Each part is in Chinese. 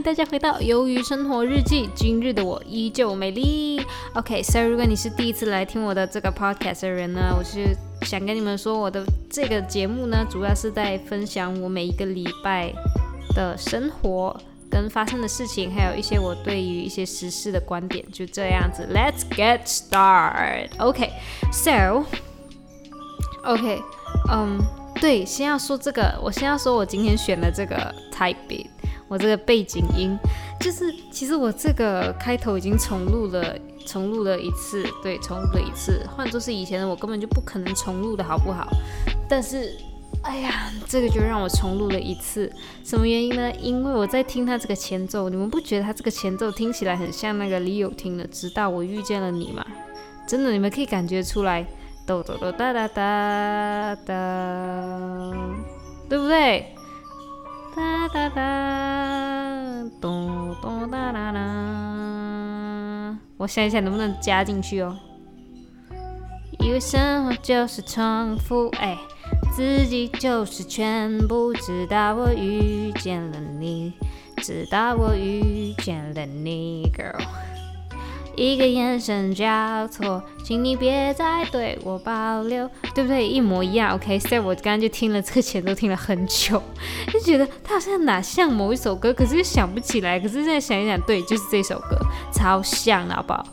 大家回到《鱿鱼生活日记》。今日的我依旧美丽。OK，so 如果你是第一次来听我的这个 podcast 的人呢，我是想跟你们说，我的这个节目呢，主要是在分享我每一个礼拜的生活跟发生的事情，还有一些我对于一些时事的观点，就这样子。Let's get started. OK，so OK，嗯，对，先要说这个，我先要说我今天选的这个 type。我这个背景音，就是其实我这个开头已经重录了，重录了一次，对，重录了一次。换作是以前的我，根本就不可能重录的好不好？但是，哎呀，这个就让我重录了一次。什么原因呢？因为我在听他这个前奏，你们不觉得他这个前奏听起来很像那个李友廷的《直到我遇见了你》吗？真的，你们可以感觉出来，哆哆哆哒哒哒哒，对不对？哒哒哒，咚咚哒啦啦。我想一想能不能加进去哦。以为生活就是重复，哎，自己就是全部。直到我遇见了你，直到我遇见了你，girl。一个眼神交错，请你别再对我保留，对不对？一模一样。OK，所以我刚刚就听了这个前奏，听了很久，就觉得它好像哪像某一首歌，可是又想不起来。可是现在想一想，对，就是这首歌，超像，好不好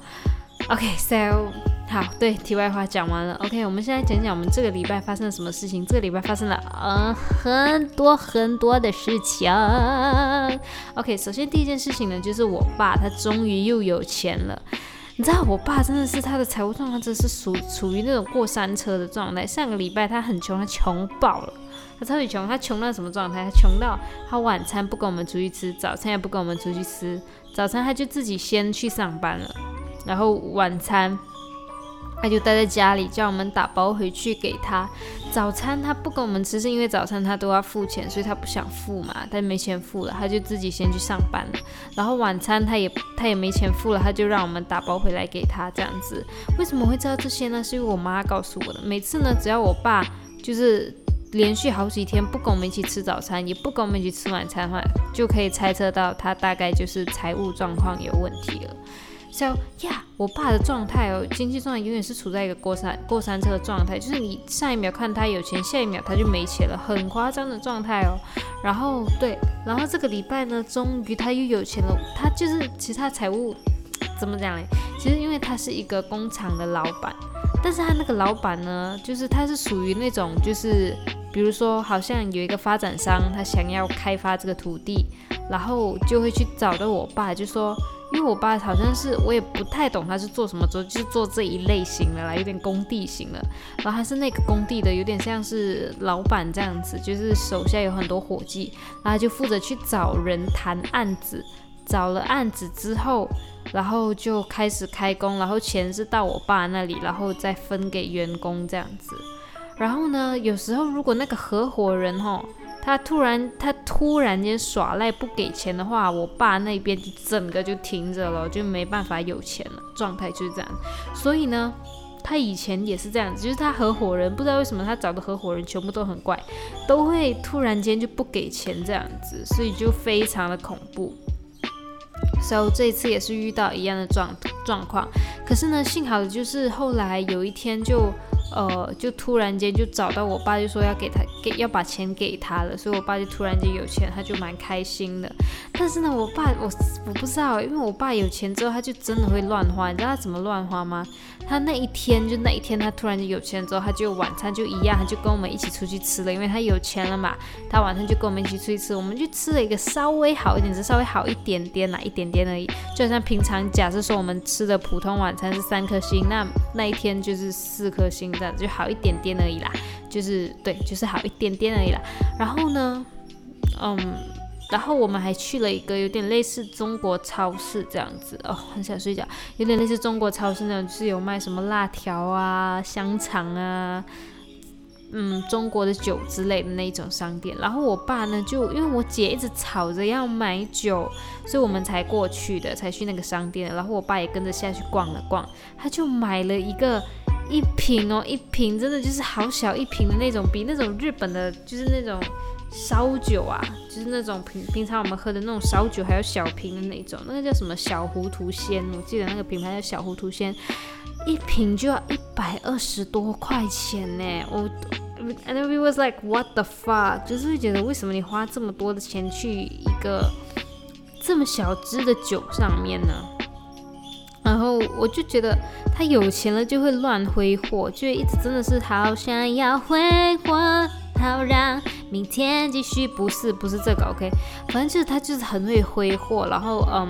？OK，so。好，对，题外话讲完了。OK，我们现在讲讲我们这个礼拜发生了什么事情。这个礼拜发生了呃很多很多的事情。OK，首先第一件事情呢，就是我爸他终于又有钱了。你知道我爸真的是他的财务状况真的是属处于那种过山车的状态。上个礼拜他很穷，他穷爆了，他超级穷，他穷到什么状态？他穷到他晚餐不跟我们出去吃，早餐也不跟我们出去吃。早餐他就自己先去上班了，然后晚餐。他就待在家里，叫我们打包回去给他。早餐他不跟我们吃，是因为早餐他都要付钱，所以他不想付嘛，他没钱付了，他就自己先去上班了。然后晚餐他也他也没钱付了，他就让我们打包回来给他这样子。为什么会知道这些呢？是因为我妈告诉我的。每次呢，只要我爸就是连续好几天不跟我们一起吃早餐，也不跟我们一起吃晚餐的话，就可以猜测到他大概就是财务状况有问题了。So yeah，我爸的状态哦，经济状态永远是处在一个过山过山车的状态，就是你上一秒看他有钱，下一秒他就没钱了，很夸张的状态哦。然后对，然后这个礼拜呢，终于他又有钱了。他就是其他财务怎么讲嘞？其实因为他是一个工厂的老板，但是他那个老板呢，就是他是属于那种就是比如说好像有一个发展商，他想要开发这个土地，然后就会去找到我爸，就说。因为我爸好像是我也不太懂他是做什么，做就是做这一类型的啦，有点工地型的。然后他是那个工地的，有点像是老板这样子，就是手下有很多伙计，然后就负责去找人谈案子。找了案子之后，然后就开始开工，然后钱是到我爸那里，然后再分给员工这样子。然后呢，有时候如果那个合伙人吼。他突然，他突然间耍赖不给钱的话，我爸那边整个就停着了，就没办法有钱了，状态就是这样。所以呢，他以前也是这样子，就是他合伙人不知道为什么他找的合伙人全部都很怪，都会突然间就不给钱这样子，所以就非常的恐怖。所以这一次也是遇到一样的状状况，可是呢，幸好的就是后来有一天就。呃，就突然间就找到我爸，就说要给他给要把钱给他了，所以我爸就突然间有钱，他就蛮开心的。但是呢，我爸我我不知道，因为我爸有钱之后，他就真的会乱花。你知道他怎么乱花吗？他那一天就那一天，他突然就有钱之后，他就晚餐就一样，他就跟我们一起出去吃了，因为他有钱了嘛。他晚上就跟我们一起出去吃，我们就吃了一个稍微好一点，只稍微好一点点啦，一点点而已。就好像平常假设说我们吃的普通晚餐是三颗星，那那一天就是四颗星。这样就好一点点而已啦，就是对，就是好一点点而已啦。然后呢，嗯，然后我们还去了一个有点类似中国超市这样子哦，很想睡觉，有点类似中国超市那种，就是有卖什么辣条啊、香肠啊，嗯，中国的酒之类的那种商店。然后我爸呢，就因为我姐一直吵着要买酒，所以我们才过去的，才去那个商店。然后我爸也跟着下去逛了逛，他就买了一个。一瓶哦，一瓶真的就是好小一瓶的那种，比那种日本的，就是那种烧酒啊，就是那种平平常我们喝的那种烧酒，还有小瓶的那种，那个叫什么小糊涂仙，我记得那个品牌叫小糊涂仙，一瓶就要一百二十多块钱呢。我，and it was like what the fuck，就是会觉得为什么你花这么多的钱去一个这么小支的酒上面呢？然后我就觉得他有钱了就会乱挥霍，就一直真的是好想要挥霍。好让明天继续，不是不是这个，OK，反正就是他就是很会挥霍，然后嗯，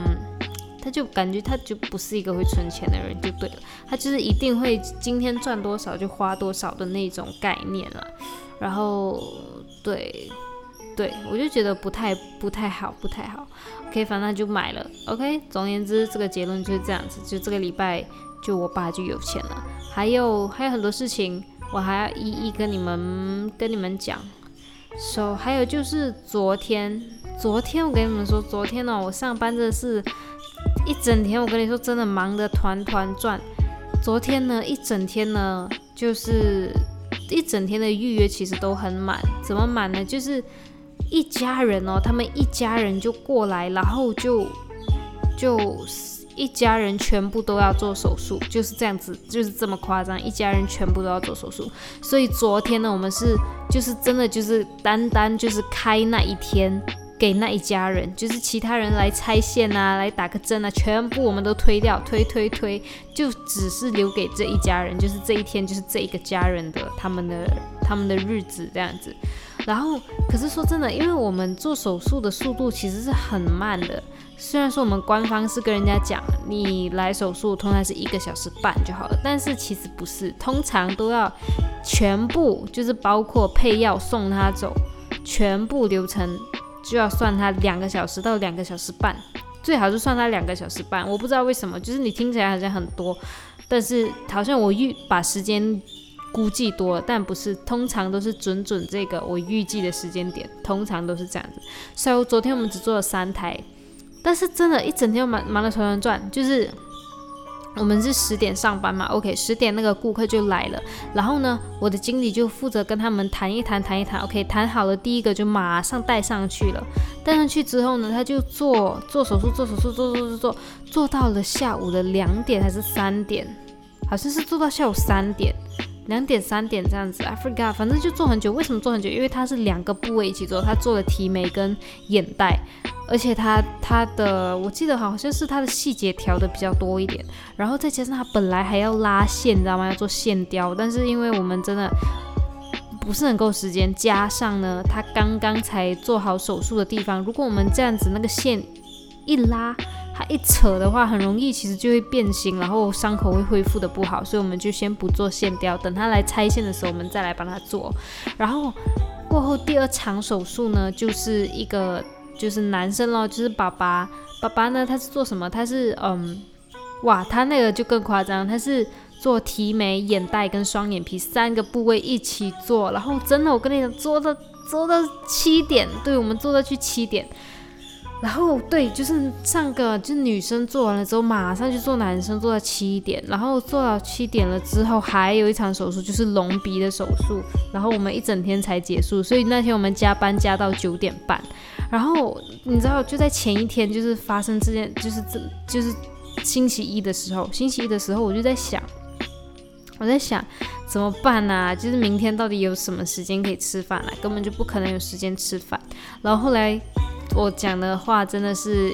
他就感觉他就不是一个会存钱的人，就对？了，他就是一定会今天赚多少就花多少的那种概念了，然后对对，我就觉得不太不太好，不太好，OK，反正就买了，OK，总而言之，这个结论就是这样子，就这个礼拜就我爸就有钱了，还有还有很多事情。我还要一一跟你们跟你们讲。，so 还有就是昨天，昨天我跟你们说，昨天呢，我上班真的是一整天，我跟你说真的忙得团团转。昨天呢，一整天呢，就是一整天的预约其实都很满，怎么满呢？就是一家人哦，他们一家人就过来，然后就就。一家人全部都要做手术，就是这样子，就是这么夸张。一家人全部都要做手术，所以昨天呢，我们是就是真的就是单单就是开那一天给那一家人，就是其他人来拆线啊，来打个针啊，全部我们都推掉，推推推，就只是留给这一家人，就是这一天就是这一个家人的他们的他们的日子这样子。然后，可是说真的，因为我们做手术的速度其实是很慢的。虽然说我们官方是跟人家讲，你来手术通常是一个小时半就好了，但是其实不是，通常都要全部就是包括配药送他走，全部流程就要算它两个小时到两个小时半，最好是算它两个小时半。我不知道为什么，就是你听起来好像很多，但是好像我预把时间估计多了，但不是，通常都是准准这个我预计的时间点，通常都是这样子。所以昨天我们只做了三台。但是真的，一整天忙忙得团团转，就是我们是十点上班嘛，OK，十点那个顾客就来了，然后呢，我的经理就负责跟他们谈一谈，谈一谈，OK，谈好了，第一个就马上带上去了，带上去之后呢，他就做做手术，做手术，做做做做，做到了下午的两点还是三点，好像是做到下午三点，两点三点这样子，I forgot，反正就做很久。为什么做很久？因为它是两个部位一起做，他做了提眉跟眼袋。而且他他的，我记得好像是他的细节调的比较多一点，然后再加上他本来还要拉线，你知道吗？要做线雕，但是因为我们真的不是很够时间，加上呢，他刚刚才做好手术的地方，如果我们这样子那个线一拉，它一扯的话，很容易其实就会变形，然后伤口会恢复的不好，所以我们就先不做线雕，等他来拆线的时候，我们再来帮他做。然后过后第二场手术呢，就是一个。就是男生咯，就是爸爸。爸爸呢，他是做什么？他是嗯，哇，他那个就更夸张，他是做提眉、眼袋跟双眼皮三个部位一起做。然后真的，我跟你讲，做到做到七点，对我们做到去七点。然后对，就是上个就女生做完了之后，马上就做男生，做到七点。然后做到七点了之后，还有一场手术，就是隆鼻的手术。然后我们一整天才结束，所以那天我们加班加到九点半。然后你知道，就在前一天，就是发生这件，就是这就是星期一的时候，星期一的时候，我就在想，我在想怎么办呢？就是明天到底有什么时间可以吃饭了？根本就不可能有时间吃饭。然后后来。我讲的话真的是，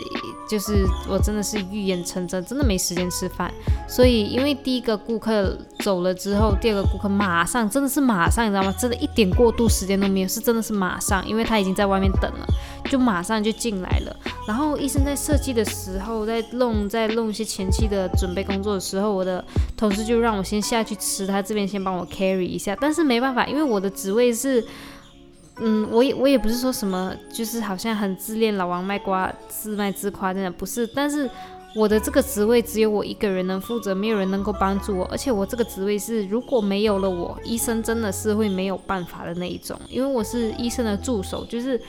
就是我真的是预言成真，真的没时间吃饭。所以，因为第一个顾客走了之后，第二个顾客马上，真的是马上，你知道吗？真的一点过渡时间都没有，是真的是马上，因为他已经在外面等了，就马上就进来了。然后医生在设计的时候，在弄在弄一些前期的准备工作的时候，我的同事就让我先下去吃，他这边先帮我 carry 一下。但是没办法，因为我的职位是。嗯，我也我也不是说什么，就是好像很自恋，老王卖瓜，自卖自夸，真的不是。但是我的这个职位只有我一个人能负责，没有人能够帮助我。而且我这个职位是，如果没有了我，医生真的是会没有办法的那一种。因为我是医生的助手，就是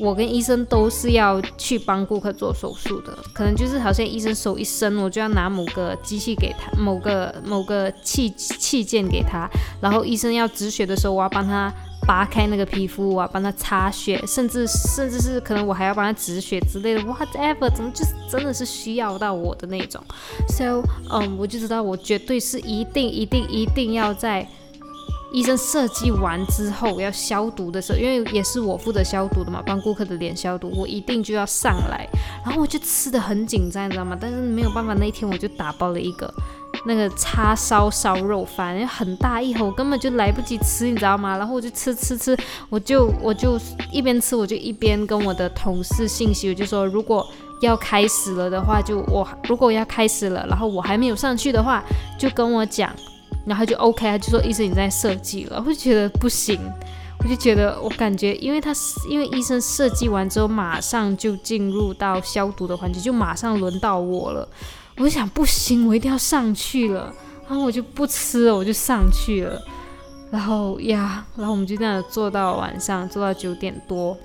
我跟医生都是要去帮顾客做手术的。可能就是好像医生手一伸，我就要拿某个机器给他，某个某个器器件给他。然后医生要止血的时候，我要帮他。扒开那个皮肤啊，帮他擦血，甚至甚至是可能我还要帮他止血之类的，whatever，怎么就是真的是需要到我的那种。So，嗯，我就知道我绝对是一定一定一定要在医生设计完之后要消毒的时候，因为也是我负责消毒的嘛，帮顾客的脸消毒，我一定就要上来。然后我就吃的很紧张，你知道吗？但是没有办法，那一天我就打包了一个。那个叉烧烧肉饭，很大一盒，我根本就来不及吃，你知道吗？然后我就吃吃吃，我就我就一边吃，我就一边跟我的同事信息，我就说如果要开始了的话，就我如果要开始了，然后我还没有上去的话，就跟我讲，然后就 OK，他就说医生你在设计了，我就觉得不行，我就觉得我感觉，因为他因为医生设计完之后，马上就进入到消毒的环节，就马上轮到我了。我想不行，我一定要上去了，然后我就不吃了，我就上去了，然后呀，然后我们就这样坐到晚上，坐到九点多。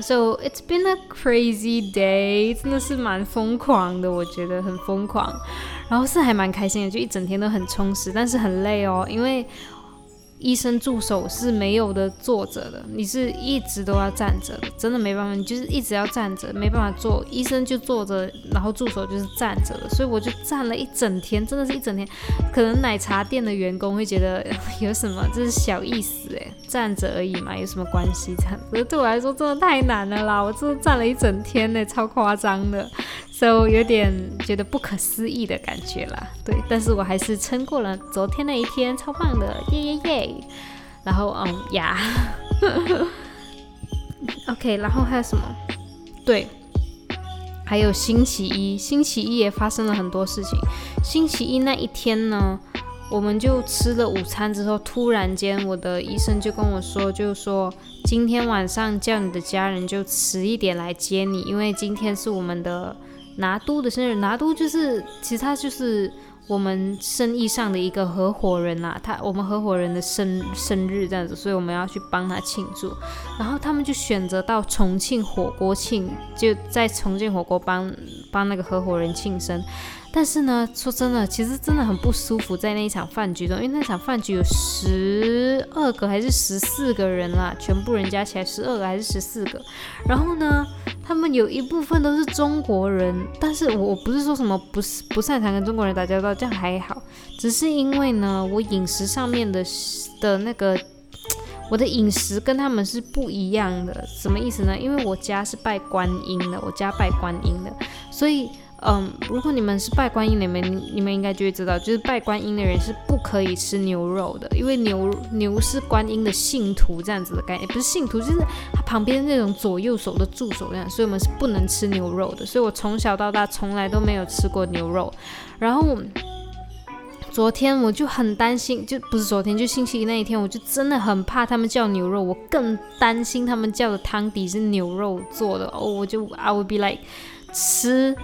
So it's been a crazy day，真的是蛮疯狂的，我觉得很疯狂，然后是还蛮开心的，就一整天都很充实，但是很累哦，因为。医生助手是没有的坐着的，你是一直都要站着的，真的没办法，你就是一直要站着，没办法坐。医生就坐着，然后助手就是站着的，所以我就站了一整天，真的是一整天。可能奶茶店的员工会觉得 有什么，这是小意思诶，站着而已嘛，有什么关系？这样，可是对我来说真的太难了啦，我真的站了一整天呢，超夸张的。So 有点觉得不可思议的感觉啦，对，但是我还是撑过了昨天那一天，超棒的，耶耶耶！然后，嗯呀，OK，然后还有什么？对，还有星期一，星期一也发生了很多事情。星期一那一天呢，我们就吃了午餐之后，突然间我的医生就跟我说，就说今天晚上叫你的家人就迟一点来接你，因为今天是我们的。拿督的生日，拿督就是其实他就是我们生意上的一个合伙人啦，他我们合伙人的生生日这样子，所以我们要去帮他庆祝。然后他们就选择到重庆火锅庆，就在重庆火锅帮帮那个合伙人庆生。但是呢，说真的，其实真的很不舒服，在那一场饭局中，因为那场饭局有十二个还是十四个人啦，全部人加起来十二个还是十四个。然后呢，他们有一部分都是中国人，但是我不是说什么不是不擅长跟中国人打交道，这样还好，只是因为呢，我饮食上面的的那个，我的饮食跟他们是不一样的，什么意思呢？因为我家是拜观音的，我家拜观音的，所以。嗯，如果你们是拜观音，你们你们应该就会知道，就是拜观音的人是不可以吃牛肉的，因为牛牛是观音的信徒这样子的概念，不是信徒，就是他旁边那种左右手的助手这样，所以我们是不能吃牛肉的。所以我从小到大从来都没有吃过牛肉。然后昨天我就很担心，就不是昨天，就星期一那一天，我就真的很怕他们叫牛肉，我更担心他们叫的汤底是牛肉做的哦，我就 I would be like 吃。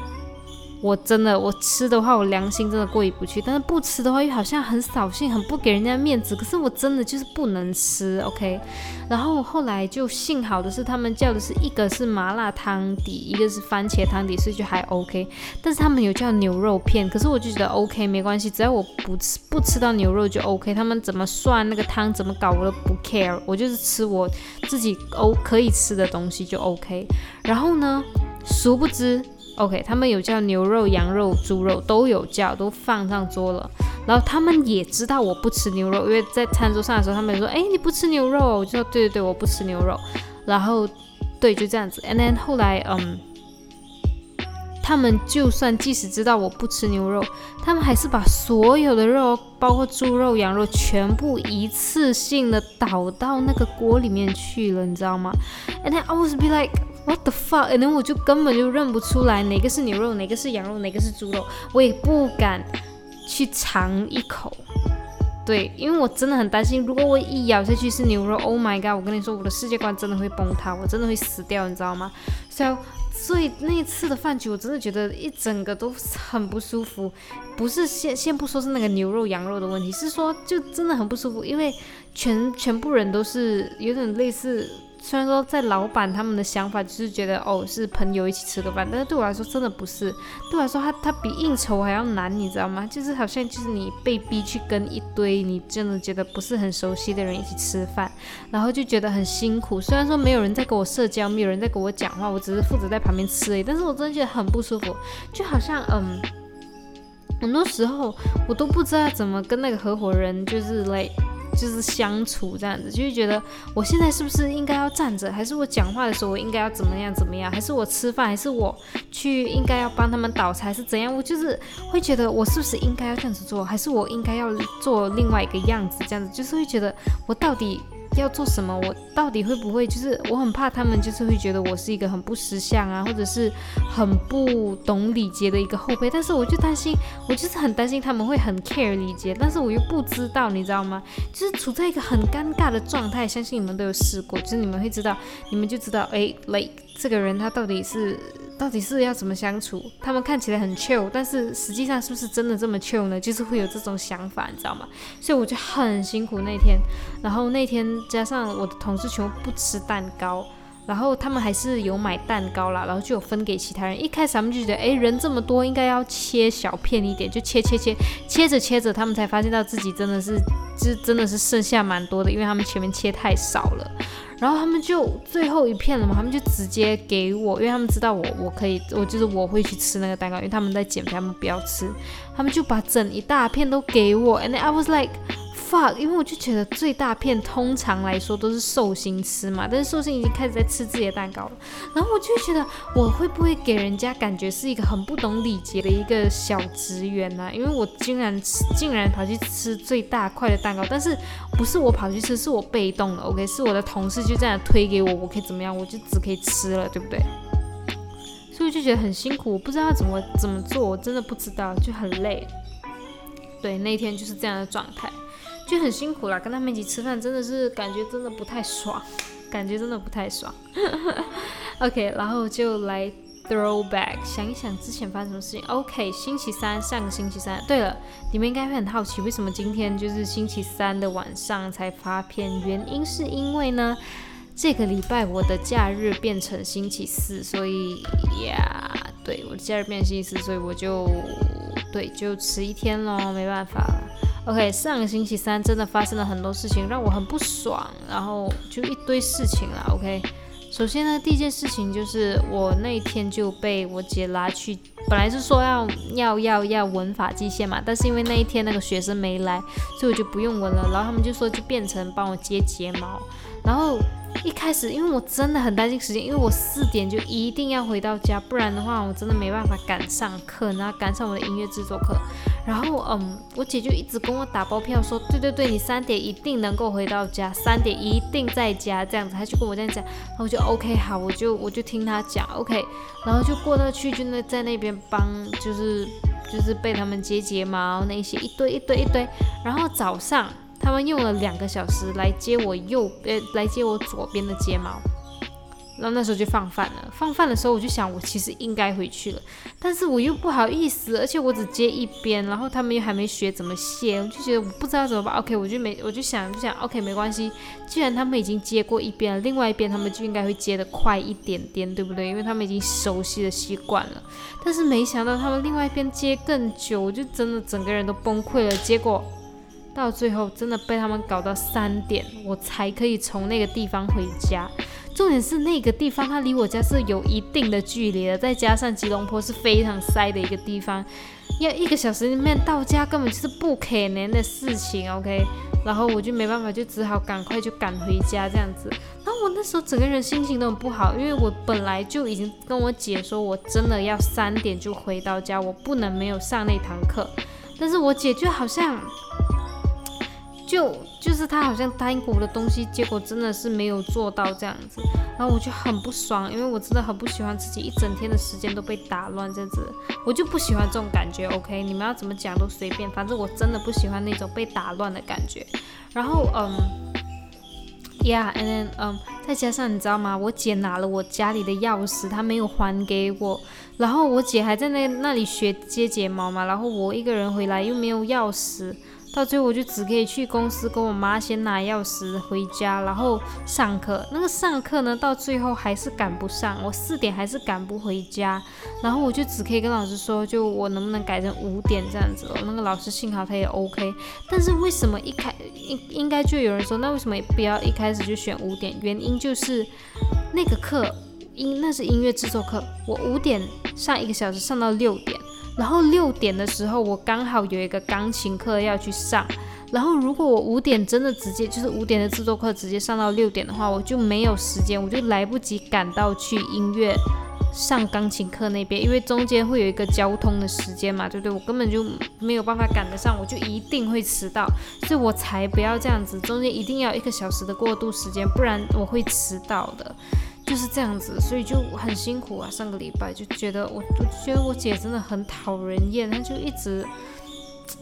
我真的，我吃的话，我良心真的过意不去。但是不吃的话，又好像很扫兴，很不给人家面子。可是我真的就是不能吃，OK。然后后来就幸好的是，他们叫的是一个是麻辣汤底，一个是番茄汤底，所以就还 OK。但是他们有叫牛肉片，可是我就觉得 OK 没关系，只要我不吃不吃到牛肉就 OK。他们怎么算那个汤怎么搞我都不 care，我就是吃我自己 O 可以吃的东西就 OK。然后呢，殊不知。OK，他们有叫牛肉、羊肉、猪肉都有叫，都放上桌了。然后他们也知道我不吃牛肉，因为在餐桌上的时候，他们说：“哎，你不吃牛肉？”我就说：“对对对，我不吃牛肉。”然后，对，就这样子。And then 后来，嗯，他们就算即使知道我不吃牛肉，他们还是把所有的肉，包括猪肉、羊肉，全部一次性的倒到那个锅里面去了，你知道吗？And then I was be like。What the fuck？然后我就根本就认不出来哪个是牛肉，哪个是羊肉，哪个是猪肉，我也不敢去尝一口。对，因为我真的很担心，如果我一咬下去是牛肉，Oh my god！我跟你说，我的世界观真的会崩塌，我真的会死掉，你知道吗？So，所以那一次的饭局，我真的觉得一整个都很不舒服。不是先先不说是那个牛肉羊肉的问题，是说就真的很不舒服，因为全全部人都是有点类似。虽然说在老板他们的想法就是觉得哦是朋友一起吃个饭，但是对我来说真的不是。对我来说，他他比应酬还要难，你知道吗？就是好像就是你被逼去跟一堆你真的觉得不是很熟悉的人一起吃饭，然后就觉得很辛苦。虽然说没有人在跟我社交，没有人在跟我讲话，我只是负责在旁边吃而已，但是我真的觉得很不舒服，就好像嗯。很多时候我都不知道怎么跟那个合伙人就是来就是相处这样子，就会觉得我现在是不是应该要站着，还是我讲话的时候我应该要怎么样怎么样，还是我吃饭，还是我去应该要帮他们倒菜是怎样？我就是会觉得我是不是应该要这样子做，还是我应该要做另外一个样子？这样子，就是会觉得我到底。要做什么？我到底会不会？就是我很怕他们，就是会觉得我是一个很不识相啊，或者是很不懂礼节的一个后辈。但是我就担心，我就是很担心他们会很 care 礼节，但是我又不知道，你知道吗？就是处在一个很尴尬的状态。相信你们都有试过，就是你们会知道，你们就知道，哎，like 这个人他到底是。到底是要怎么相处？他们看起来很 chill，但是实际上是不是真的这么 chill 呢？就是会有这种想法，你知道吗？所以我就很辛苦那天，然后那天加上我的同事全部不吃蛋糕，然后他们还是有买蛋糕啦，然后就有分给其他人。一开始他们就觉得，哎，人这么多，应该要切小片一点，就切切切，切着切着，他们才发现到自己真的是，就真的是剩下蛮多的，因为他们前面切太少了。然后他们就最后一片了嘛，他们就直接给我，因为他们知道我我可以，我就是我会去吃那个蛋糕，因为他们在减肥，他们不要吃，他们就把整一大片都给我，and I was like。fuck，因为我就觉得最大片通常来说都是寿星吃嘛，但是寿星已经开始在吃自己的蛋糕了，然后我就觉得我会不会给人家感觉是一个很不懂礼节的一个小职员呢？因为我竟然，竟然跑去吃最大块的蛋糕，但是不是我跑去吃，是我被动的，OK，是我的同事就这样推给我，我可以怎么样？我就只可以吃了，对不对？所以我就觉得很辛苦，我不知道怎么怎么做，我真的不知道，就很累。对，那天就是这样的状态。就很辛苦啦，跟他们一起吃饭真的是感觉真的不太爽，感觉真的不太爽。OK，然后就来 throwback，想一想之前发生什么事情。OK，星期三，上个星期三。对了，你们应该会很好奇，为什么今天就是星期三的晚上才发片？原因是因为呢，这个礼拜我的假日变成星期四，所以呀，对，我的假日变星期四，所以我就对，就迟一天咯，没办法了。OK，上个星期三真的发生了很多事情，让我很不爽，然后就一堆事情啦。OK，首先呢，第一件事情就是我那一天就被我姐拉去，本来是说要要要要纹发际线嘛，但是因为那一天那个学生没来，所以我就不用纹了。然后他们就说就变成帮我接睫毛，然后。一开始，因为我真的很担心时间，因为我四点就一定要回到家，不然的话我真的没办法赶上课，然后赶上我的音乐制作课。然后，嗯，我姐就一直跟我打包票说，对对对，你三点一定能够回到家，三点一定在家，这样子，她就跟我这样讲。然后我就 OK，好，我就我就听她讲 OK，然后就过那去，就那在那边帮，就是就是被他们接睫毛那些一堆一堆一堆，然后早上。他们用了两个小时来接我右呃来接我左边的睫毛，然后那时候就放饭了。放饭的时候我就想，我其实应该回去了，但是我又不好意思，而且我只接一边，然后他们又还没学怎么卸，我就觉得我不知道怎么办。OK，我就没我就想就想 OK 没关系，既然他们已经接过一边了，另外一边他们就应该会接的快一点点，对不对？因为他们已经熟悉的习惯了。但是没想到他们另外一边接更久，我就真的整个人都崩溃了。结果。到最后真的被他们搞到三点，我才可以从那个地方回家。重点是那个地方它离我家是有一定的距离的，再加上吉隆坡是非常塞的一个地方，要一个小时里面到家根本就是不可能的事情。OK，然后我就没办法，就只好赶快就赶回家这样子。然后我那时候整个人心情都很不好，因为我本来就已经跟我姐说我真的要三点就回到家，我不能没有上那堂课。但是我姐就好像。就就是他好像答应过我的东西，结果真的是没有做到这样子，然后我就很不爽，因为我真的很不喜欢自己一整天的时间都被打乱这样子，我就不喜欢这种感觉。OK，你们要怎么讲都随便，反正我真的不喜欢那种被打乱的感觉。然后嗯，Yeah，and then 嗯，再加上你知道吗？我姐拿了我家里的钥匙，她没有还给我，然后我姐还在那那里学接睫毛嘛，然后我一个人回来又没有钥匙。到最后我就只可以去公司跟我妈先拿钥匙回家，然后上课。那个上课呢，到最后还是赶不上，我四点还是赶不回家，然后我就只可以跟老师说，就我能不能改成五点这样子。那个老师幸好他也 OK，但是为什么一开应应该就有人说，那为什么不要一开始就选五点？原因就是那个课音那是音乐制作课，我五点上一个小时上到六点。然后六点的时候，我刚好有一个钢琴课要去上。然后如果我五点真的直接就是五点的制作课直接上到六点的话，我就没有时间，我就来不及赶到去音乐上钢琴课那边，因为中间会有一个交通的时间嘛，对不对？我根本就没有办法赶得上，我就一定会迟到。所以我才不要这样子，中间一定要一个小时的过渡时间，不然我会迟到的。就是这样子，所以就很辛苦啊。上个礼拜就觉得我，我觉得我姐真的很讨人厌，她就一直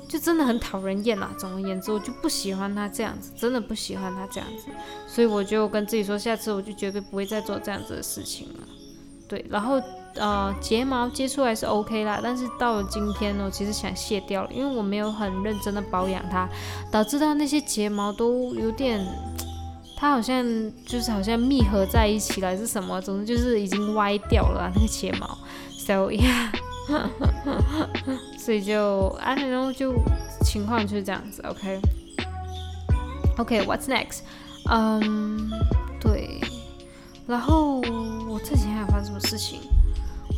就真的很讨人厌啊。总而言之，我就不喜欢她这样子，真的不喜欢她这样子。所以我就跟自己说，下次我就绝对不会再做这样子的事情了。对，然后呃，睫毛接出来是 OK 啦，但是到了今天呢，我其实想卸掉了，因为我没有很认真的保养它，导致到那些睫毛都有点。它好像就是好像密合在一起了，还是什么？总之就是已经歪掉了那个睫毛，so yeah，所以就 I don't know，就情况就是这样子，OK，OK，What's next？嗯，对，然后我这几天还发生什么事情？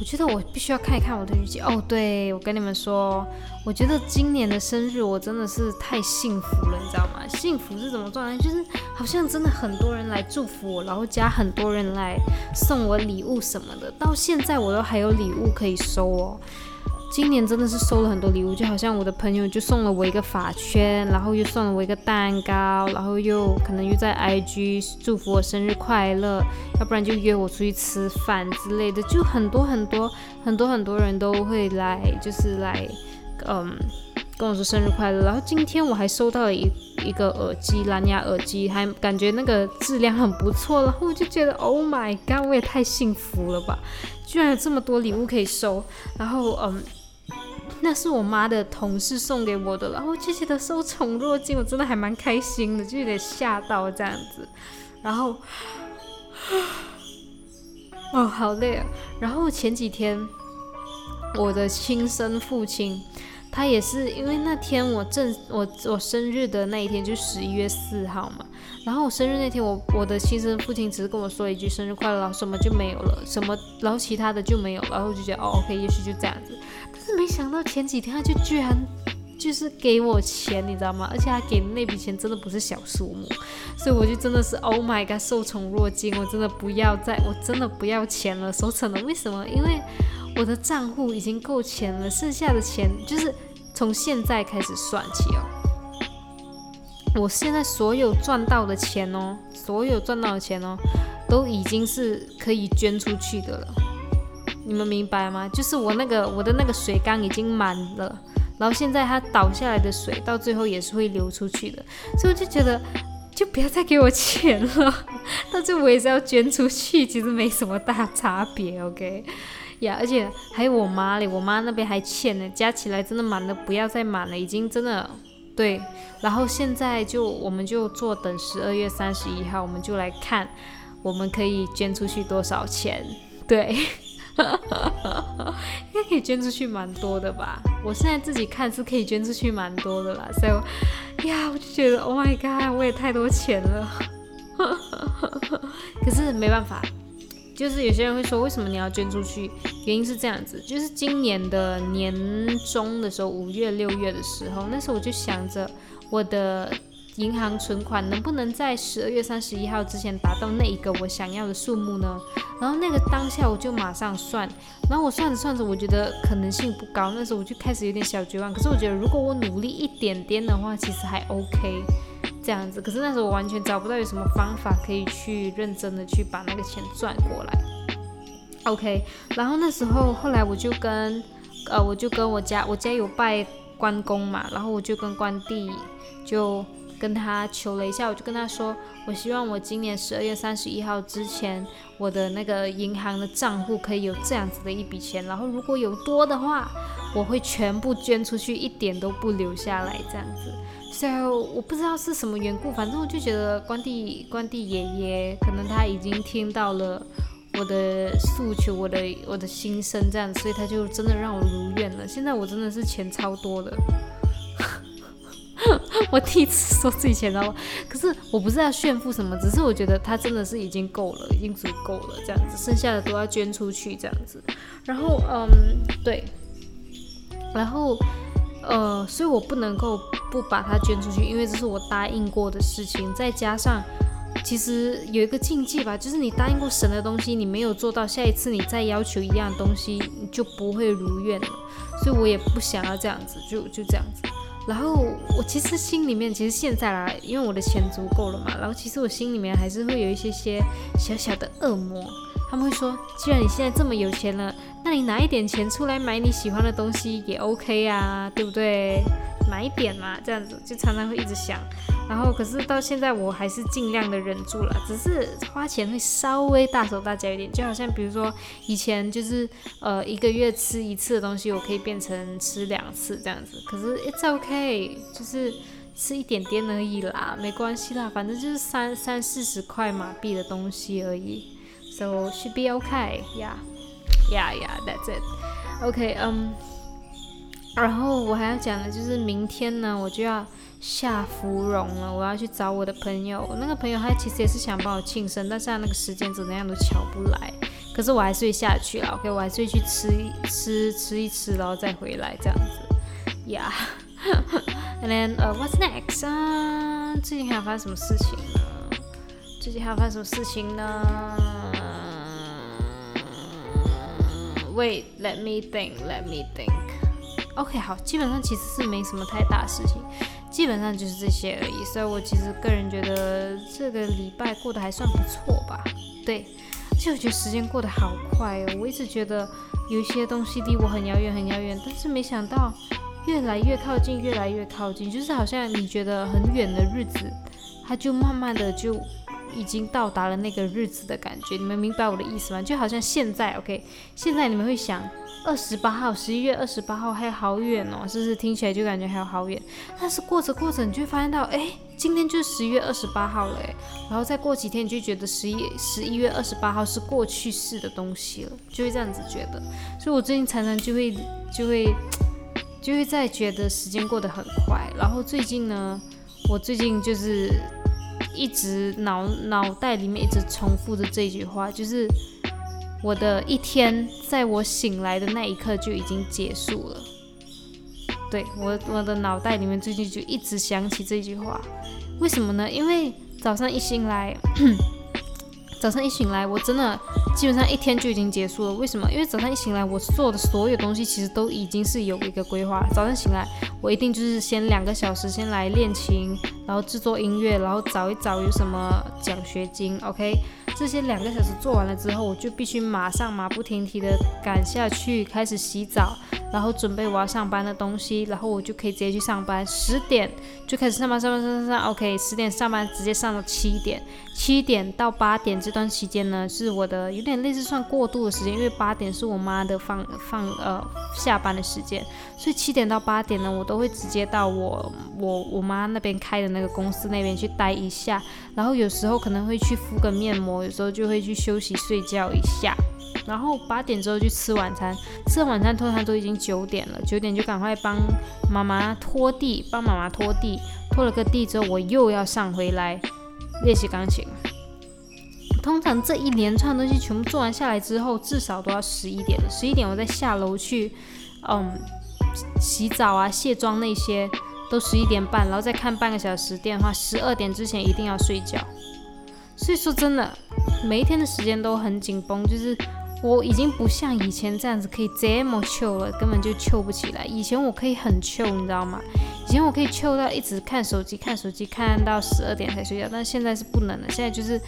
我觉得我必须要看一看我的日记哦。对，我跟你们说，我觉得今年的生日我真的是太幸福了，你知道吗？幸福是怎么状态？就是好像真的很多人来祝福我，然后加很多人来送我礼物什么的，到现在我都还有礼物可以收哦。今年真的是收了很多礼物，就好像我的朋友就送了我一个发圈，然后又送了我一个蛋糕，然后又可能又在 IG 祝福我生日快乐，要不然就约我出去吃饭之类的，就很多很多很多很多人都会来，就是来，嗯，跟我说生日快乐。然后今天我还收到了一一个耳机，蓝牙耳机，还感觉那个质量很不错，然后我就觉得 Oh my god，我也太幸福了吧，居然有这么多礼物可以收，然后嗯。那是我妈的同事送给我的，然后就觉得受宠若惊，我真的还蛮开心的，就有点吓到这样子。然后，哦，好累啊。然后前几天，我的亲生父亲，他也是因为那天我正我我生日的那一天就十一月四号嘛。然后我生日那天，我我的亲生父亲只是跟我说一句生日快乐，然后什么就没有了，什么然后其他的就没有，然后我就觉得哦，OK，也许就这样子。没想到前几天他就居然就是给我钱，你知道吗？而且他给的那笔钱真的不是小数目，所以我就真的是 Oh my god，受宠若惊，我真的不要再，我真的不要钱了，收成了。为什么？因为我的账户已经够钱了，剩下的钱就是从现在开始算起哦。我现在所有赚到的钱哦，所有赚到的钱哦，都已经是可以捐出去的了。你们明白吗？就是我那个我的那个水缸已经满了，然后现在它倒下来的水到最后也是会流出去的，所以我就觉得就不要再给我钱了，到最后我也是要捐出去，其实没什么大差别。OK，呀，而且还有我妈嘞，我妈那边还欠呢，加起来真的满的不要再满了，已经真的。对，然后现在就我们就坐等十二月三十一号，我们就来看我们可以捐出去多少钱。对，应该可以捐出去蛮多的吧？我现在自己看是可以捐出去蛮多的啦。所以呀，我就觉得 Oh my God，我也太多钱了。可是没办法。就是有些人会说，为什么你要捐出去？原因是这样子，就是今年的年中的时候，五月、六月的时候，那时候我就想着，我的银行存款能不能在十二月三十一号之前达到那一个我想要的数目呢？然后那个当下我就马上算，然后我算着算着，我觉得可能性不高，那时候我就开始有点小绝望。可是我觉得，如果我努力一点点的话，其实还 OK。这样子，可是那时候我完全找不到有什么方法可以去认真的去把那个钱赚过来。OK，然后那时候后来我就跟呃我就跟我家我家有拜关公嘛，然后我就跟关帝就跟他求了一下，我就跟他说，我希望我今年十二月三十一号之前，我的那个银行的账户可以有这样子的一笔钱，然后如果有多的话。我会全部捐出去，一点都不留下来这样子。所以我不知道是什么缘故，反正我就觉得关帝关帝爷爷可能他已经听到了我的诉求，我的我的心声这样，所以他就真的让我如愿了。现在我真的是钱超多的。我第一次说自己钱到，可是我不是要炫富什么，只是我觉得他真的是已经够了，已经足够了这样子，剩下的都要捐出去这样子。然后，嗯，对，然后，呃，所以我不能够不把它捐出去，因为这是我答应过的事情。再加上，其实有一个禁忌吧，就是你答应过神的东西，你没有做到，下一次你再要求一样东西，你就不会如愿了。所以我也不想要这样子，就就这样子。然后我其实心里面，其实现在啦，因为我的钱足够了嘛，然后其实我心里面还是会有一些些小小的恶魔，他们会说，既然你现在这么有钱了，那你拿一点钱出来买你喜欢的东西也 OK 啊，对不对？买一点嘛，这样子就常常会一直想。然后，可是到现在我还是尽量的忍住了，只是花钱会稍微大手大脚一点，就好像比如说以前就是呃一个月吃一次的东西，我可以变成吃两次这样子。可是 it's OK，就是吃一点点而已啦，没关系啦，反正就是三三四十块马币的东西而已。So should be okay，yeah，yeah，yeah，that's it。OK，嗯，然后我还要讲的就是明天呢，我就要。下芙蓉了，我要去找我的朋友。那个朋友他其实也是想帮我庆生，但是他那个时间怎么样都巧不来。可是我还是会下去了，OK，我还是会去吃一吃吃一吃，然后再回来这样子。Yeah. And then, uh, what's next? 啊，最近还有发生什么事情呢？最近还有发生什么事情呢？Wait, let me think. Let me think. OK，好，基本上其实是没什么太大事情。基本上就是这些而已，所以我其实个人觉得这个礼拜过得还算不错吧。对，就我觉得时间过得好快哦。我一直觉得有一些东西离我很遥远很遥远，但是没想到越来越靠近，越来越靠近，就是好像你觉得很远的日子，它就慢慢的就已经到达了那个日子的感觉。你们明白我的意思吗？就好像现在，OK，现在你们会想。二十八号，十一月二十八号还有好远哦，是不是听起来就感觉还有好远？但是过着过着，你就会发现到，哎，今天就是十一月二十八号了，哎，然后再过几天，你就觉得十一十一月二十八号是过去式的东西了，就会这样子觉得。所以我最近常常就会就会就会在觉得时间过得很快。然后最近呢，我最近就是一直脑脑袋里面一直重复着这句话，就是。我的一天，在我醒来的那一刻就已经结束了。对我，我的脑袋里面最近就一直想起这句话。为什么呢？因为早上一醒来，早上一醒来，我真的基本上一天就已经结束了。为什么？因为早上一醒来，我做的所有东西其实都已经是有一个规划。早上醒来，我一定就是先两个小时先来练琴，然后制作音乐，然后找一找有什么奖学金。OK。这些两个小时做完了之后，我就必须马上马不停蹄的赶下去，开始洗澡，然后准备我要上班的东西，然后我就可以直接去上班。十点就开始上班，上班，上班，上班。OK，十点上班，直接上到七点。七点到八点这段期间呢，是我的有点类似算过渡的时间，因为八点是我妈的放放呃下班的时间，所以七点到八点呢，我都会直接到我我我妈那边开的那个公司那边去待一下，然后有时候可能会去敷个面膜，有时候就会去休息睡觉一下，然后八点之后去吃晚餐，吃完晚餐通常都已经九点了，九点就赶快帮妈妈拖地，帮妈妈拖地，拖了个地之后，我又要上回来。练习钢琴，通常这一连串东西全部做完下来之后，至少都要十一点了。十一点我再下楼去，嗯，洗澡啊、卸妆那些都十一点半，然后再看半个小时电话，十二点之前一定要睡觉。所以说真的，每一天的时间都很紧绷，就是我已经不像以前这样子可以这么 chill 了，根本就 chill 不起来。以前我可以很 chill，你知道吗？以前我可以糗到一直看手机，看手机看到十二点才睡觉，但现在是不能了。现在就是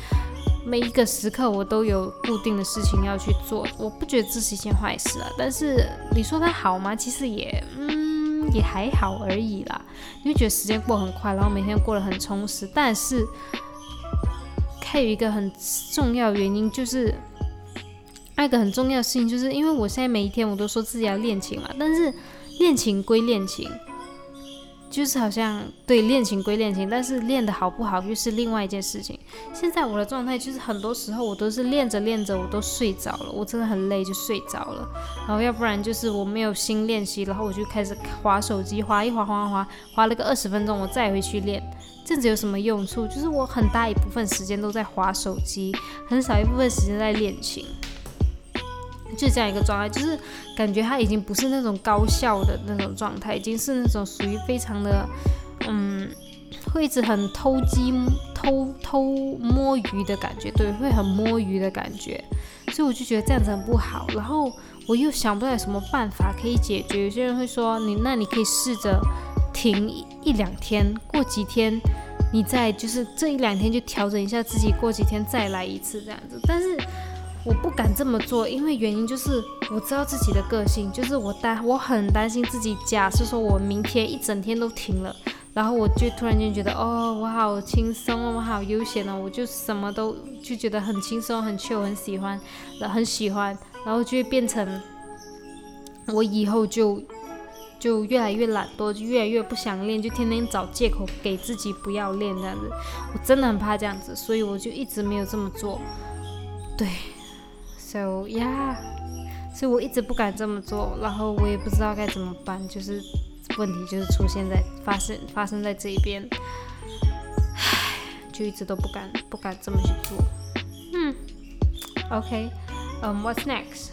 每一个时刻我都有固定的事情要去做，我不觉得这是一件坏事啊。但是你说它好吗？其实也嗯也还好而已啦。你会觉得时间过很快，然后每天过得很充实。但是还有一个很重要原因就是，还有一个很重要的事情就是因为我现在每一天我都说自己要练琴嘛，但是。练琴归练琴。就是好像对练琴归练琴，但是练的好不好又是另外一件事情。现在我的状态就是很多时候我都是练着练着我都睡着了，我真的很累就睡着了。然后要不然就是我没有心练习，然后我就开始划手机，划一划划划划了个二十分钟，我再回去练。这样子有什么用处？就是我很大一部分时间都在划手机，很少一部分时间在练琴。就这样一个状态，就是感觉他已经不是那种高效的那种状态，已经是那种属于非常的，嗯，会一直很偷鸡偷偷摸鱼的感觉，对，会很摸鱼的感觉，所以我就觉得这样子很不好。然后我又想不到有什么办法可以解决。有些人会说，你那你可以试着停一两天，过几天你再就是这一两天就调整一下自己，过几天再来一次这样子，但是。我不敢这么做，因为原因就是我知道自己的个性，就是我担我很担心自己。假设说我明天一整天都停了，然后我就突然间觉得，哦，我好轻松，我好悠闲哦，我就什么都就觉得很轻松，很 chill，很喜欢，很喜欢，然后就会变成我以后就就越来越懒惰，就越来越不想练，就天天找借口给自己不要练这样子。我真的很怕这样子，所以我就一直没有这么做。对。So yeah，所以我一直不敢这么做，然后我也不知道该怎么办，就是问题就是出现在发生发生在这一边，唉，就一直都不敢不敢这么去做。嗯，OK，嗯，What's next？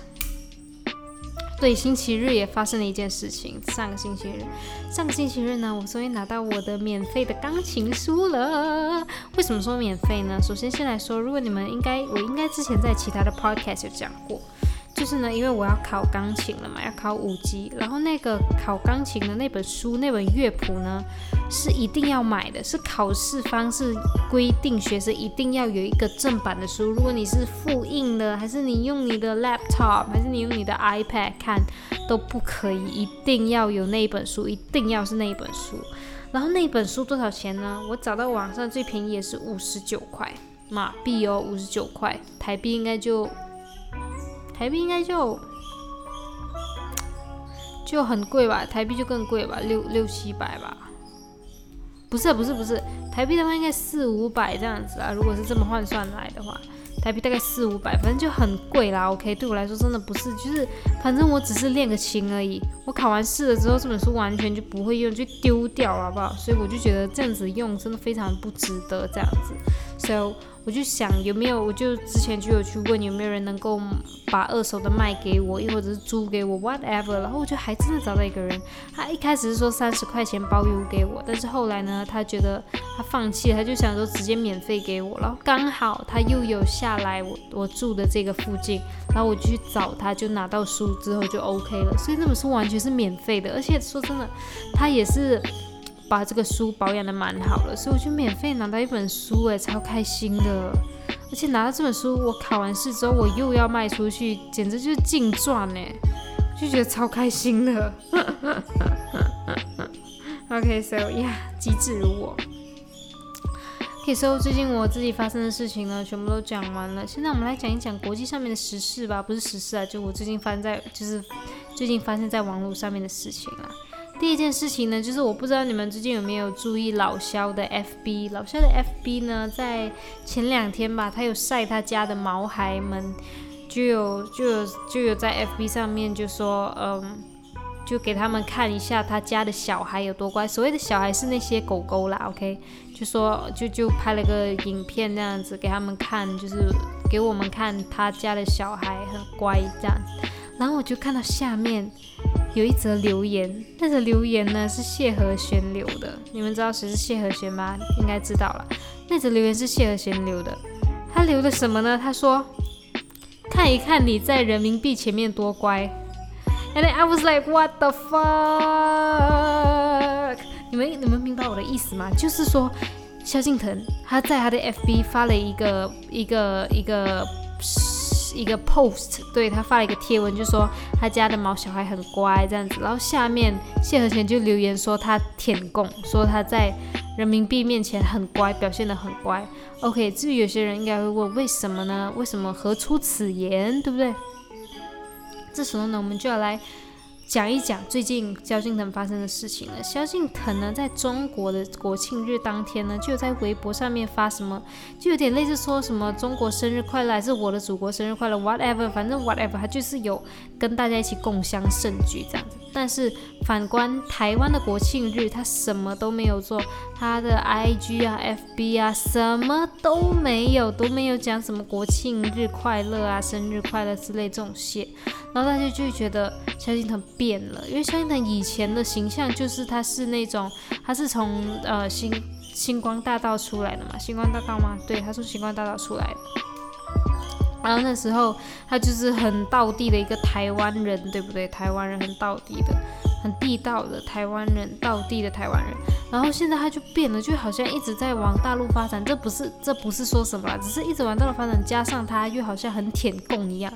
对，星期日也发生了一件事情。上个星期日，上个星期日呢，我终于拿到我的免费的钢琴书了。为什么说免费呢？首先先来说，如果你们应该，我应该之前在其他的 podcast 有讲过。就是呢，因为我要考钢琴了嘛，要考五级，然后那个考钢琴的那本书，那本乐谱呢，是一定要买的，是考试方式规定学生一定要有一个正版的书。如果你是复印的，还是你用你的 laptop，还是你用你的 iPad 看，都不可以，一定要有那一本书，一定要是那一本书。然后那本书多少钱呢？我找到网上最便宜也是五十九块马币哦，五十九块台币应该就。台币应该就就很贵吧，台币就更贵吧，六六七百吧。不是不是不是，台币的话应该四五百这样子啊。如果是这么换算来的话，台币大概四五百，反正就很贵啦。OK，对我来说真的不是，就是反正我只是练个琴而已。我考完试了之后，这本书完全就不会用，就丢掉了，好不好？所以我就觉得这样子用真的非常不值得这样子。So 我就想有没有，我就之前就有去问有没有人能够把二手的卖给我，又或者是租给我，whatever。然后我就还真的找到一个人，他一开始是说三十块钱包邮给我，但是后来呢，他觉得他放弃了，他就想说直接免费给我。然后刚好他又有下来我我住的这个附近，然后我就去找他，就拿到书之后就 OK 了。所以那本书完全是免费的，而且说真的，他也是。把这个书保养的蛮好了，所以我就免费拿到一本书，哎，超开心的。而且拿到这本书，我考完试之后，我又要卖出去，简直就是净赚呢，就觉得超开心的。OK，so yeah，机智如我。OK，so 最近我自己发生的事情呢，全部都讲完了。现在我们来讲一讲国际上面的时事吧，不是时事啊，就我最近发生在，就是最近发生在网络上面的事情啊。第一件事情呢，就是我不知道你们最近有没有注意老肖的 FB。老肖的 FB 呢，在前两天吧，他有晒他家的毛孩们，就有就有就有在 FB 上面就说，嗯，就给他们看一下他家的小孩有多乖。所谓的小孩是那些狗狗啦，OK，就说就就拍了个影片那样子给他们看，就是给我们看他家的小孩很乖这样。然后我就看到下面。有一则留言，那则留言呢是谢和弦留的。你们知道谁是谢和弦吗？应该知道了。那则留言是谢和弦留的。他留的什么呢？他说：“看一看你在人民币前面多乖。” And I was like, "What the fuck？” 你们你们明白我的意思吗？就是说，萧敬腾他在他的 FB 发了一个一个一个。一个 post，对他发了一个贴文，就说他家的毛小孩很乖这样子，然后下面谢和弦就留言说他舔供，说他在人民币面前很乖，表现得很乖。OK，至于有些人应该会问为什么呢？为什么何出此言，对不对？这时候呢，我们就要来讲一讲最近萧敬腾发生的事情了。萧敬腾呢，在中国的国庆日当天呢，就在微博上面发什么，就有点类似说什么中国生日快乐，还是我的祖国生日快乐，whatever，反正 whatever，他就是有跟大家一起共襄盛举这样子。但是反观台湾的国庆日，他什么都没有做，他的 IG 啊、FB 啊，什么都没有，都没有讲什么国庆日快乐啊、生日快乐之类这种些。然后大家就觉得萧敬腾变了，因为萧敬腾以前的形象就是他是那种，他是从呃星星光大道出来的嘛，星光大道吗？对，他从星光大道出来的。然后那时候他就是很道地的一个台湾人，对不对？台湾人很道地的。很地道的台湾人，道地的台湾人，然后现在他就变了，就好像一直在往大陆发展。这不是，这不是说什么啦，只是一直往大陆发展，加上他又好像很舔共一样，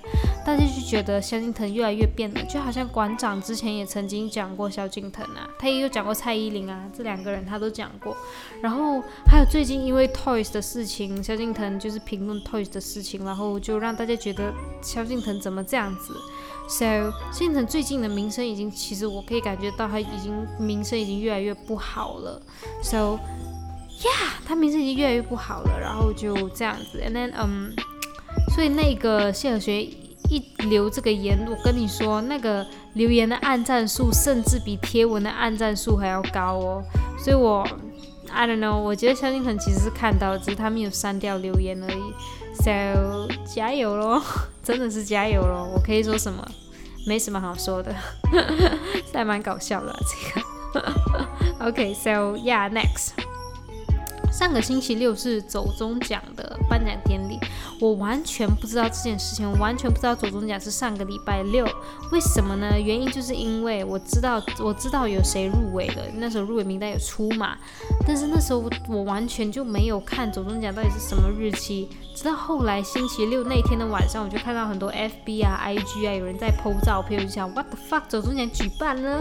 大家就觉得萧敬腾越来越变了。就好像馆长之前也曾经讲过萧敬腾啊，他也有讲过蔡依林啊，这两个人他都讲过。然后还有最近因为 Toys 的事情，萧敬腾就是评论 Toys 的事情，然后就让大家觉得萧敬腾怎么这样子。So，现在最近的名声已经，其实我可以感觉到他已经名声已经越来越不好了。So，yeah，他名声已经越来越不好了。然后就这样子，and then，嗯，所以那个谢尔学一留这个言，我跟你说，那个留言的按赞数甚至比贴文的按赞数还要高哦。所以我，I don't know，我觉得萧敬腾其实是看到，只是他没有删掉留言而已。So，加油咯！真的是加油咯！我可以说什么？没什么好说的，还蛮搞笑的这个。OK，So yeah，next。上个星期六是走中奖的颁奖典礼，我完全不知道这件事情，我完全不知道走中奖是上个礼拜六，为什么呢？原因就是因为我知道我知道有谁入围了，那时候入围名单有出嘛，但是那时候我完全就没有看走中奖到底是什么日期，直到后来星期六那天的晚上，我就看到很多 FB 啊、IG 啊有人在 PO 照片，我就想 What the fuck，走中奖举办了，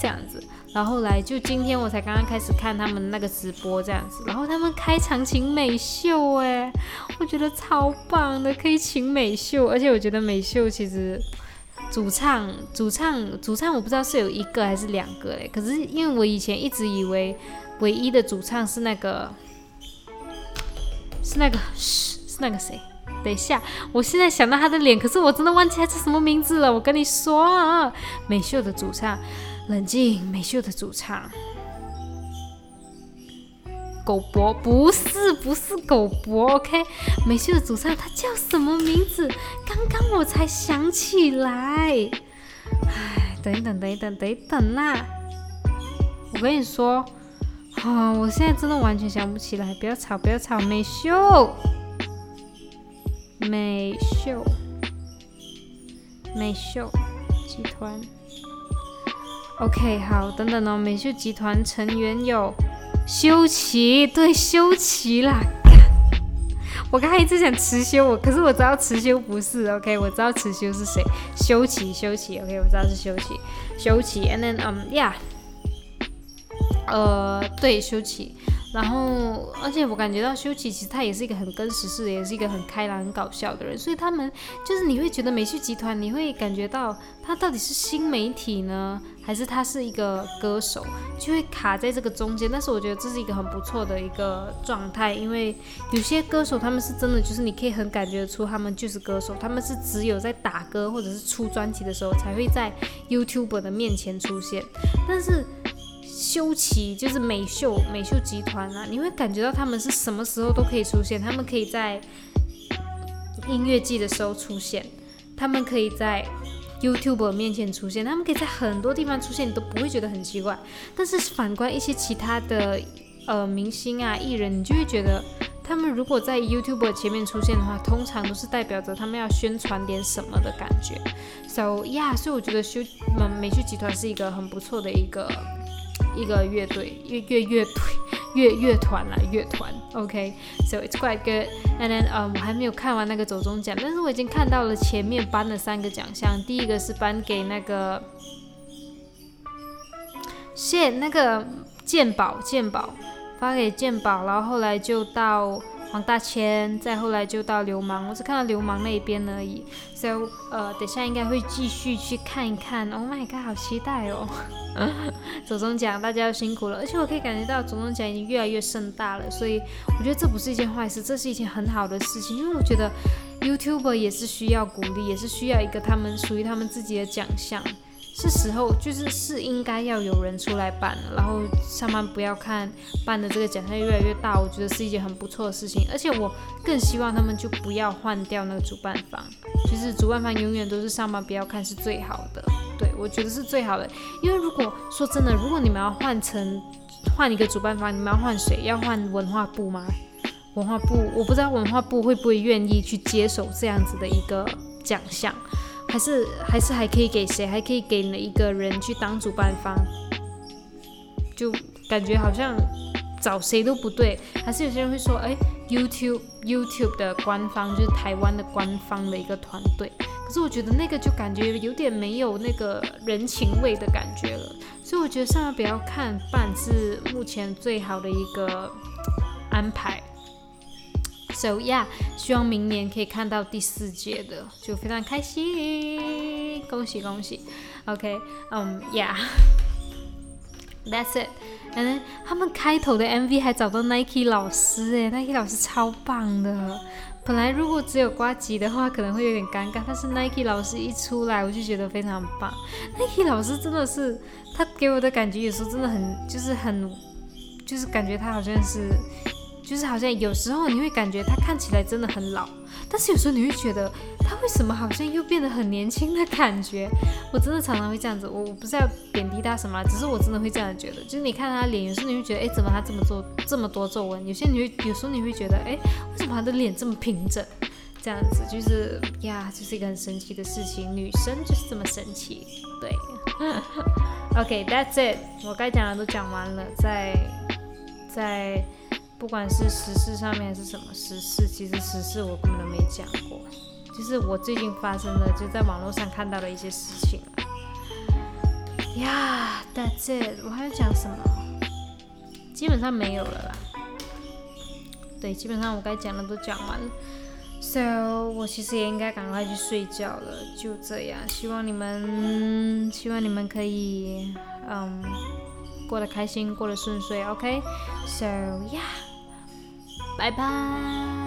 这样子。然后来就今天我才刚刚开始看他们那个直播这样子，然后他们开场请美秀哎，我觉得超棒的，可以请美秀，而且我觉得美秀其实主唱主唱主唱我不知道是有一个还是两个哎，可是因为我以前一直以为唯一的主唱是那个是那个是那个谁？等一下，我现在想到他的脸，可是我真的忘记他叫什么名字了。我跟你说啊，美秀的主唱。冷静，美秀的主唱，狗博不是不是狗博，OK，美秀的主唱他叫什么名字？刚刚我才想起来，哎，等一等，等一等，等一等啦！我跟你说，啊，我现在真的完全想不起来，不要吵，不要吵，美秀，美秀，美秀集团。OK，好，等等哦。美秀集团成员有修齐，对，修齐啦。我刚才一直想辞修，我可是我知道辞修不是。OK，我知道辞修是谁，修齐，修齐。OK，我知道是修齐，修齐。And then，嗯，Yeah，呃，对，修齐。然后，而且我感觉到修齐其实他也是一个很跟时事，也是一个很开朗、很搞笑的人。所以他们就是你会觉得美秀集团，你会感觉到他到底是新媒体呢，还是他是一个歌手，就会卡在这个中间。但是我觉得这是一个很不错的一个状态，因为有些歌手他们是真的，就是你可以很感觉出他们就是歌手，他们是只有在打歌或者是出专辑的时候才会在 YouTube 的面前出现，但是。修齐就是美秀美秀集团啊，你会感觉到他们是什么时候都可以出现，他们可以在音乐季的时候出现，他们可以在 YouTube 面前出现，他们可以在很多地方出现，你都不会觉得很奇怪。但是反观一些其他的呃明星啊艺人，你就会觉得他们如果在 YouTube 前面出现的话，通常都是代表着他们要宣传点什么的感觉。So yeah，所以我觉得修美秀集团是一个很不错的一个。一个乐队，乐乐乐队，乐乐团啦，乐团。OK，so it's quite good。And then，嗯，我还没有看完那个走中奖，但是我已经看到了前面颁的三个奖项。第一个是颁给那个，谢那个鉴宝鉴宝，发给鉴宝，然后后来就到黄大千，再后来就到流氓，我只看到流氓那一边而已。So，呃，等下应该会继续去看一看。Oh my god，好期待哦！左中奖大家要辛苦了，而且我可以感觉到左中奖已经越来越盛大了，所以我觉得这不是一件坏事，这是一件很好的事情，因为我觉得 YouTuber 也是需要鼓励，也是需要一个他们属于他们自己的奖项。是时候，就是是应该要有人出来办了，然后上班不要看办的这个奖项越来越大，我觉得是一件很不错的事情。而且我更希望他们就不要换掉那个主办方，就是主办方永远都是上班不要看是最好的。对我觉得是最好的，因为如果说真的，如果你们要换成换一个主办方，你们要换谁？要换文化部吗？文化部我不知道文化部会不会愿意去接手这样子的一个奖项。还是还是还可以给谁？还可以给哪一个人去当主办方？就感觉好像找谁都不对。还是有些人会说，哎，YouTube YouTube 的官方就是台湾的官方的一个团队。可是我觉得那个就感觉有点没有那个人情味的感觉了。所以我觉得上万不要看办是目前最好的一个安排。So yeah，希望明年可以看到第四届的，就非常开心，恭喜恭喜。OK，嗯，Yeah，That's it。嗯，他们开头的 MV 还找到 Nike 老师，诶 n i k e 老师超棒的。本来如果只有瓜吉的话，可能会有点尴尬，但是 Nike 老师一出来，我就觉得非常棒。Nike 老师真的是，他给我的感觉有时候真的很，就是很，就是感觉他好像是。就是好像有时候你会感觉他看起来真的很老，但是有时候你会觉得他为什么好像又变得很年轻的感觉。我真的常常会这样子，我我不是要贬低他什么，只是我真的会这样觉得。就是你看他脸，有时候你会觉得，哎，怎么他这么做这么多皱纹？有些你会有时候你会觉得，哎，为什么他的脸这么平整？这样子就是呀，就是一个很神奇的事情。女生就是这么神奇，对。OK，That's it，我该讲的都讲完了，在在。不管是时事上面是什么时事，其实时事我根本都没讲过，就是我最近发生的，就在网络上看到的一些事情呀，That's it，我还要讲什么？基本上没有了啦。对，基本上我该讲的都讲完了，So 我其实也应该赶快去睡觉了。就这样，希望你们，希望你们可以，嗯，过得开心，过得顺遂。OK，So yeah。拜拜。